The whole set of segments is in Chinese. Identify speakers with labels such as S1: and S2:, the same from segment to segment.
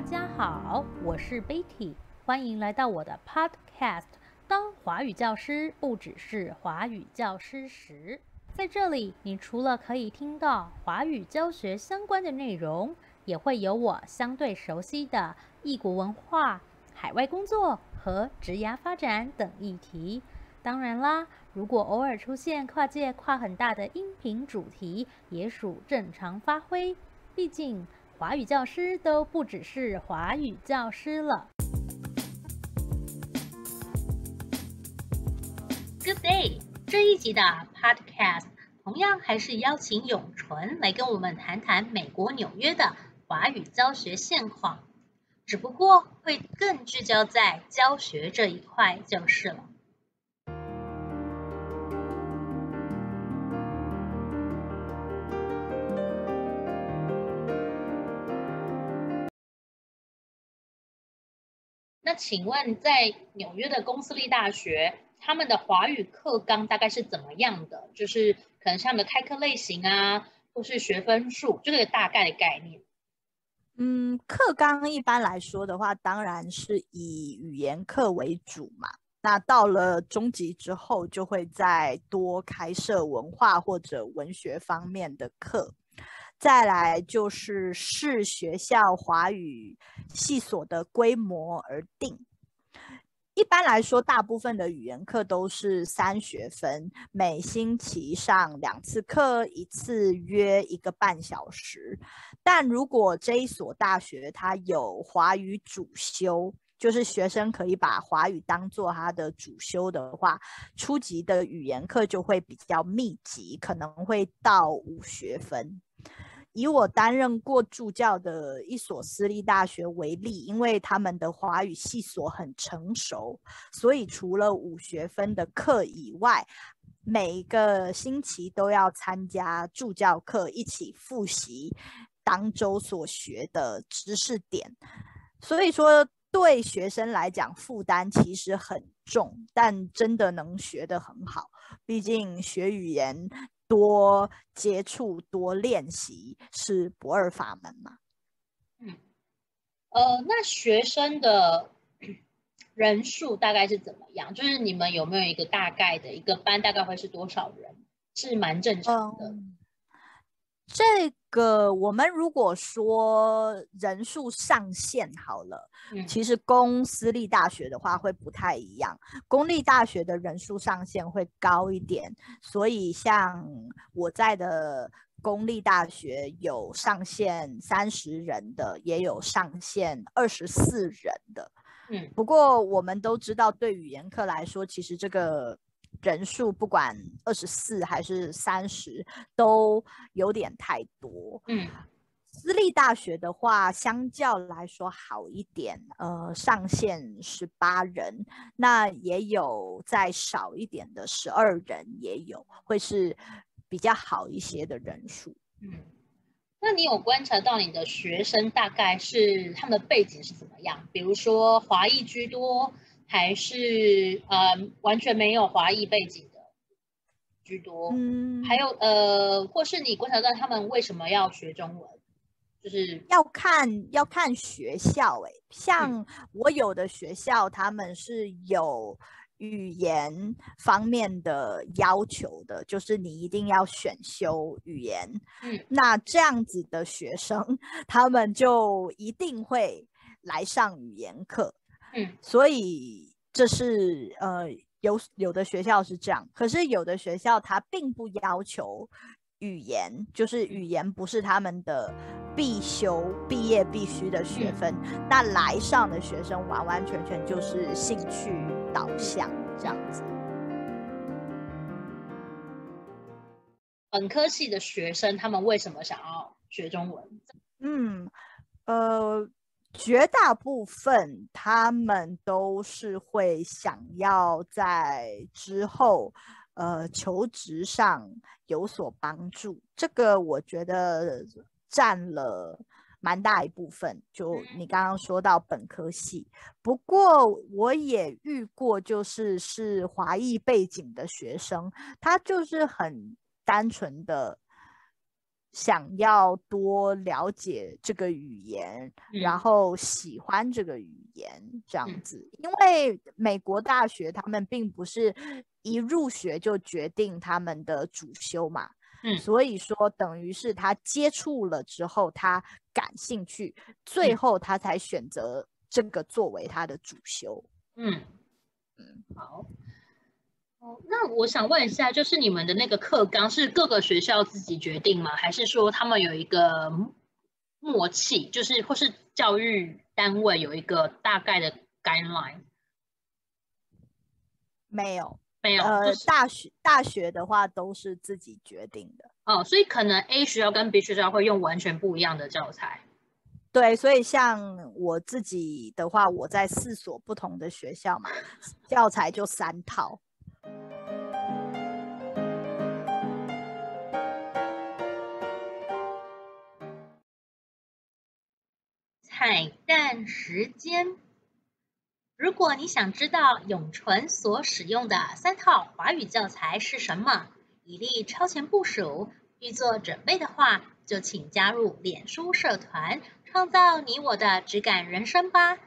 S1: 大家好，我是 Betty，欢迎来到我的 Podcast。当华语教师不只是华语教师时，在这里，你除了可以听到华语教学相关的内容，也会有我相对熟悉的异国文化、海外工作和职涯发展等议题。当然啦，如果偶尔出现跨界跨很大的音频主题，也属正常发挥。毕竟，华语教师都不只是华语教师了。Good day，这一集的 Podcast 同样还是邀请永淳来跟我们谈谈美国纽约的华语教学现况，只不过会更聚焦在教学这一块就是了。那请问，在纽约的公私立大学，他们的华语课纲大概是怎么样的？就是可能像他们的开课类型啊，或是学分数，这个大概的概念。
S2: 嗯，课纲一般来说的话，当然是以语言课为主嘛。那到了中级之后，就会再多开设文化或者文学方面的课。再来就是视学校华语系所的规模而定。一般来说，大部分的语言课都是三学分，每星期上两次课，一次约一个半小时。但如果这一所大学它有华语主修，就是学生可以把华语当做他的主修的话，初级的语言课就会比较密集，可能会到五学分。以我担任过助教的一所私立大学为例，因为他们的华语系所很成熟，所以除了五学分的课以外，每个星期都要参加助教课，一起复习当周所学的知识点。所以说，对学生来讲，负担其实很重，但真的能学得很好。毕竟学语言。多接触、多练习是不二法门嘛。
S1: 嗯，呃，那学生的 人数大概是怎么样？就是你们有没有一个大概的一个班，大概会是多少人？是蛮正常的。
S2: 嗯这个我们如果说人数上限好了，嗯，其实公私立大学的话会不太一样。公立大学的人数上限会高一点，所以像我在的公立大学有上限三十人的，也有上限二十四人的。嗯，不过我们都知道，对语言课来说，其实这个。人数不管二十四还是三十，都有点太多。嗯，私立大学的话，相较来说好一点，呃，上限十八人，那也有再少一点的十二人，也有会是比较好一些的人数。
S1: 嗯，那你有观察到你的学生大概是他们的背景是怎么样？比如说华裔居多。还是呃完全没有华裔背景的居多，嗯，还有呃，或是你观察到他们为什么要学中文，就是
S2: 要看要看学校哎，像我有的学校他们是有语言方面的要求的，就是你一定要选修语言，嗯，那这样子的学生他们就一定会来上语言课。嗯，所以这是呃有有的学校是这样，可是有的学校它并不要求语言，就是语言不是他们的必修毕业必须的学分。嗯、那来上的学生完完全全就是兴趣导向这样子。
S1: 本科系的学生他们为什么想要学中文？
S2: 嗯，呃。绝大部分他们都是会想要在之后，呃，求职上有所帮助。这个我觉得占了蛮大一部分。就你刚刚说到本科系，不过我也遇过，就是是华裔背景的学生，他就是很单纯的想要多了解这个语言，嗯、然后喜欢这个语言这样子。嗯、因为美国大学他们并不是一入学就决定他们的主修嘛，嗯，所以说等于是他接触了之后，他感兴趣，最后他才选择这个作为他的主修。嗯
S1: 嗯，好。哦，那我想问一下，就是你们的那个课纲是各个学校自己决定吗？还是说他们有一个默契，就是或是教育单位有一个大概的 guideline？
S2: 没有，
S1: 没有。
S2: 呃，大学大学的话都是自己决定的。
S1: 哦，所以可能 A 学校跟 B 学校会用完全不一样的教材。
S2: 对，所以像我自己的话，我在四所不同的学校嘛，教材就三套。
S1: 彩蛋时间，如果你想知道永淳所使用的三套华语教材是什么，以利超前部署、预做准备的话，就请加入脸书社团，创造你我的质感人生吧。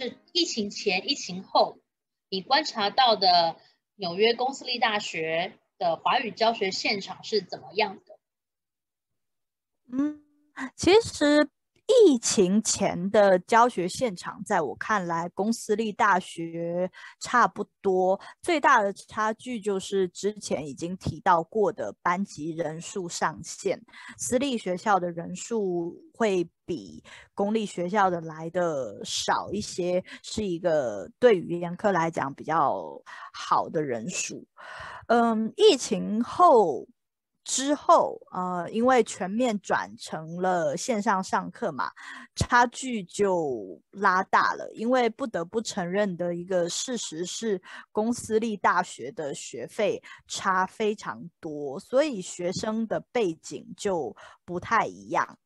S1: 是疫情前、疫情后，你观察到的纽约公私立大学的华语教学现场是怎么样的？
S2: 嗯，其实疫情前的教学现场，在我看来，公私立大学差不多，最大的差距就是之前已经提到过的班级人数上限，私立学校的人数会比公立学校的来的少一些，是一个对语言课来讲比较好的人数。嗯，疫情后之后，呃，因为全面转成了线上上课嘛，差距就拉大了。因为不得不承认的一个事实是，公私立大学的学费差非常多，所以学生的背景就不太一样。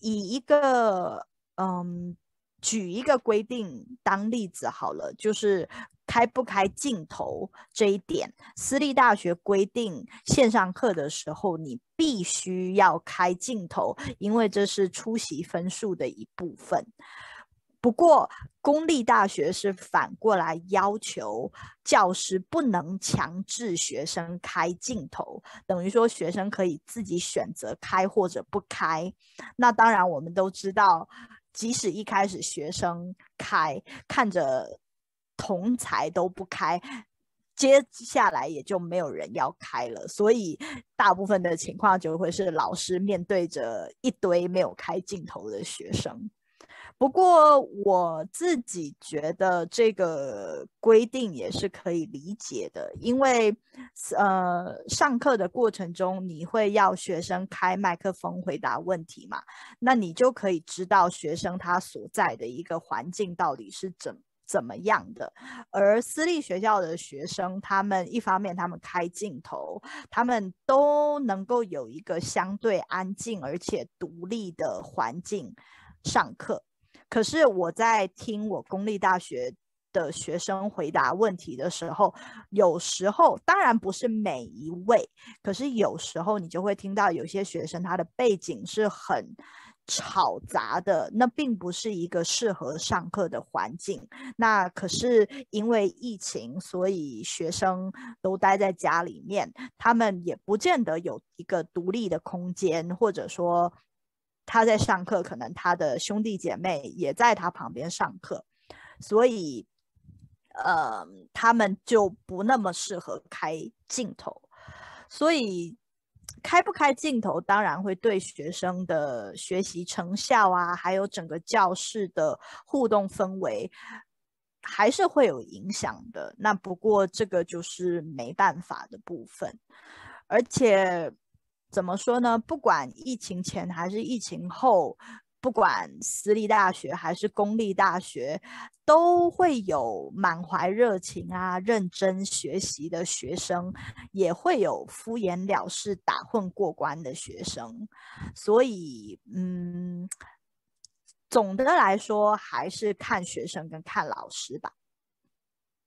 S2: 以一个嗯，举一个规定当例子好了，就是。开不开镜头这一点，私立大学规定线上课的时候，你必须要开镜头，因为这是出席分数的一部分。不过，公立大学是反过来要求教师不能强制学生开镜头，等于说学生可以自己选择开或者不开。那当然，我们都知道，即使一开始学生开，看着。同才都不开，接下来也就没有人要开了，所以大部分的情况就会是老师面对着一堆没有开镜头的学生。不过我自己觉得这个规定也是可以理解的，因为呃，上课的过程中你会要学生开麦克风回答问题嘛，那你就可以知道学生他所在的一个环境到底是怎。怎么样的？而私立学校的学生，他们一方面他们开镜头，他们都能够有一个相对安静而且独立的环境上课。可是我在听我公立大学的学生回答问题的时候，有时候当然不是每一位，可是有时候你就会听到有些学生他的背景是很。吵杂的，那并不是一个适合上课的环境。那可是因为疫情，所以学生都待在家里面，他们也不见得有一个独立的空间，或者说他在上课，可能他的兄弟姐妹也在他旁边上课，所以呃，他们就不那么适合开镜头，所以。开不开镜头，当然会对学生的学习成效啊，还有整个教室的互动氛围，还是会有影响的。那不过这个就是没办法的部分，而且怎么说呢？不管疫情前还是疫情后。不管私立大学还是公立大学，都会有满怀热情啊、认真学习的学生，也会有敷衍了事、打混过关的学生。所以，嗯，总的来说，还是看学生跟看老师吧。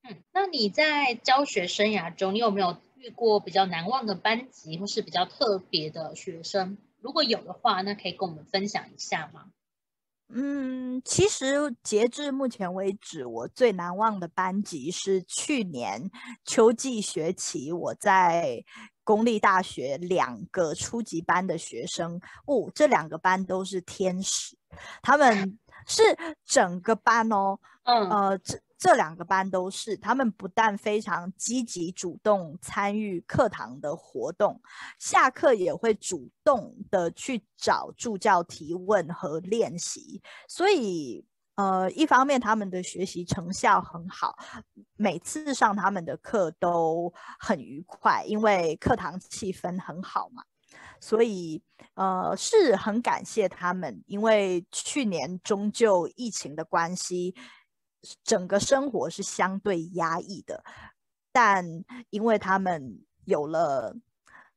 S1: 嗯，那你在教学生涯中，你有没有遇过比较难忘的班级，或是比较特别的学生？如果有的话，那可以跟我们分享一下吗？
S2: 嗯，其实截至目前为止，我最难忘的班级是去年秋季学期我在公立大学两个初级班的学生。哦，这两个班都是天使，他们 是整个班哦，嗯呃这。这两个班都是，他们不但非常积极主动参与课堂的活动，下课也会主动的去找助教提问和练习。所以，呃，一方面他们的学习成效很好，每次上他们的课都很愉快，因为课堂气氛很好嘛。所以，呃，是很感谢他们，因为去年终究疫情的关系。整个生活是相对压抑的，但因为他们有了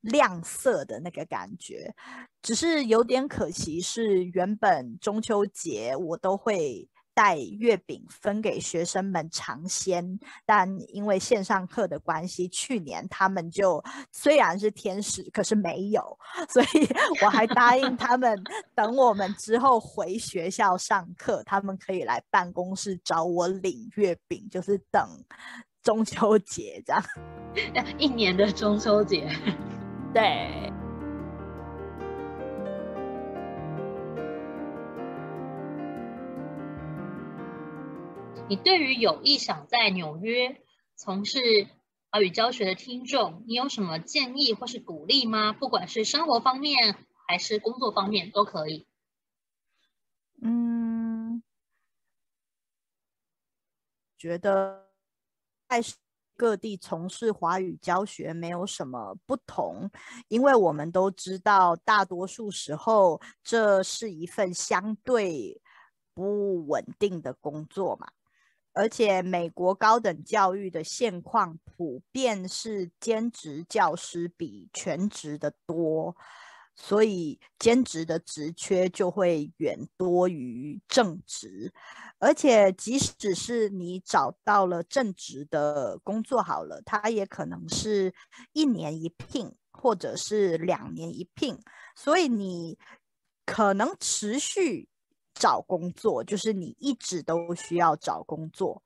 S2: 亮色的那个感觉，只是有点可惜，是原本中秋节我都会。带月饼分给学生们尝鲜，但因为线上课的关系，去年他们就虽然是天使，可是没有，所以我还答应他们，等我们之后回学校上课，他们可以来办公室找我领月饼，就是等中秋节这样，
S1: 一年的中秋节，
S2: 对。
S1: 你对于有意想在纽约从事华语教学的听众，你有什么建议或是鼓励吗？不管是生活方面还是工作方面都可以。
S2: 嗯，觉得在各地从事华语教学没有什么不同，因为我们都知道，大多数时候这是一份相对不稳定的工作嘛。而且，美国高等教育的现况普遍是兼职教师比全职的多，所以兼职的职缺就会远多于正职。而且，即使是你找到了正职的工作好了，它也可能是一年一聘，或者是两年一聘，所以你可能持续。找工作就是你一直都需要找工作，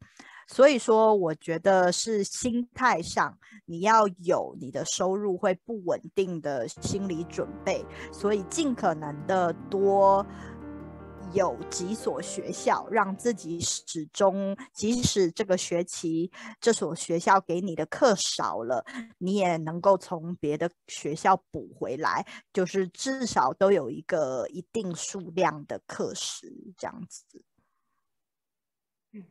S2: 所以说我觉得是心态上你要有你的收入会不稳定的心理准备，所以尽可能的多。有几所学校，让自己始终，即使这个学期这所学校给你的课少了，你也能够从别的学校补回来，就是至少都有一个一定数量的课时这样子。嗯，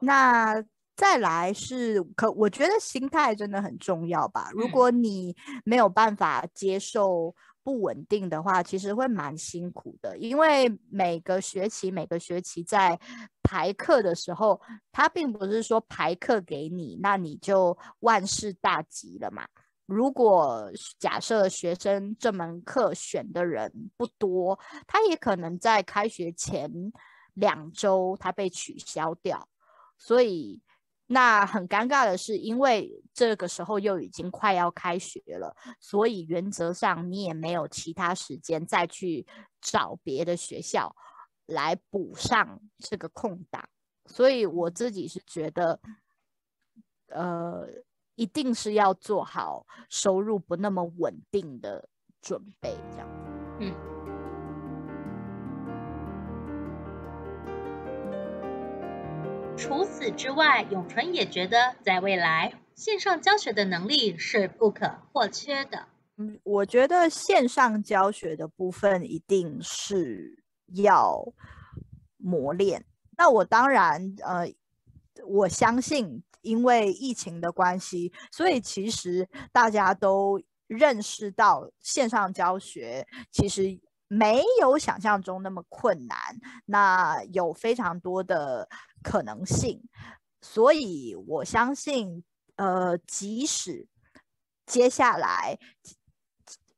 S2: 那再来是可，我觉得心态真的很重要吧。如果你没有办法接受。不稳定的话，其实会蛮辛苦的，因为每个学期每个学期在排课的时候，他并不是说排课给你，那你就万事大吉了嘛。如果假设学生这门课选的人不多，他也可能在开学前两周他被取消掉，所以。那很尴尬的是，因为这个时候又已经快要开学了，所以原则上你也没有其他时间再去找别的学校来补上这个空档。所以我自己是觉得，呃，一定是要做好收入不那么稳定的准备，这样。嗯。
S1: 除此之外，永淳也觉得，在未来线上教学的能力是不可或缺的。
S2: 嗯，我觉得线上教学的部分一定是要磨练。那我当然，呃，我相信，因为疫情的关系，所以其实大家都认识到线上教学其实。没有想象中那么困难，那有非常多的可能性，所以我相信，呃，即使接下来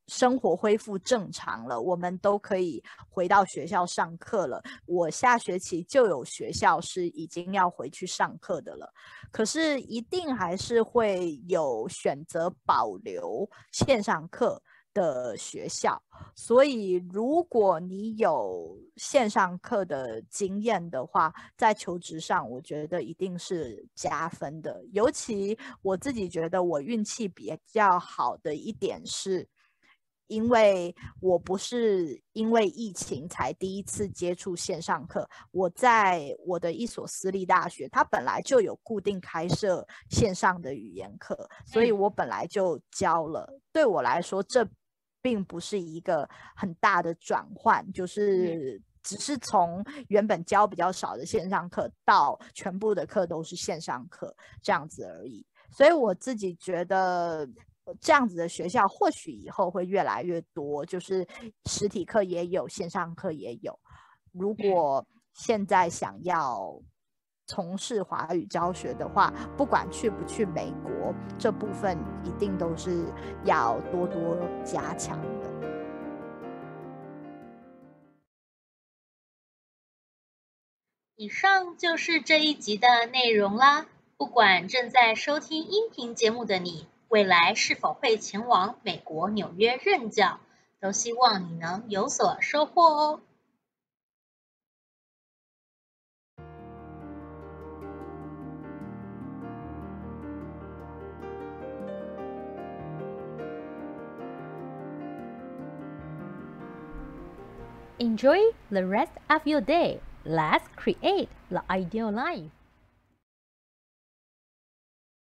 S2: 生活恢复正常了，我们都可以回到学校上课了。我下学期就有学校是已经要回去上课的了，可是一定还是会有选择保留线上课的学校。所以，如果你有线上课的经验的话，在求职上，我觉得一定是加分的。尤其我自己觉得我运气比较好的一点是。因为我不是因为疫情才第一次接触线上课，我在我的一所私立大学，它本来就有固定开设线上的语言课，所以我本来就教了。对我来说，这并不是一个很大的转换，就是只是从原本教比较少的线上课到全部的课都是线上课这样子而已。所以我自己觉得。这样子的学校或许以后会越来越多，就是实体课也有，线上课也有。如果现在想要从事华语教学的话，不管去不去美国，这部分一定都是要多多加强的。
S1: 以上就是这一集的内容啦。不管正在收听音频节目的你，未来是否会前往美国纽约任教，都希望你能有所收获哦。Enjoy the rest of your day. Let's create the ideal life.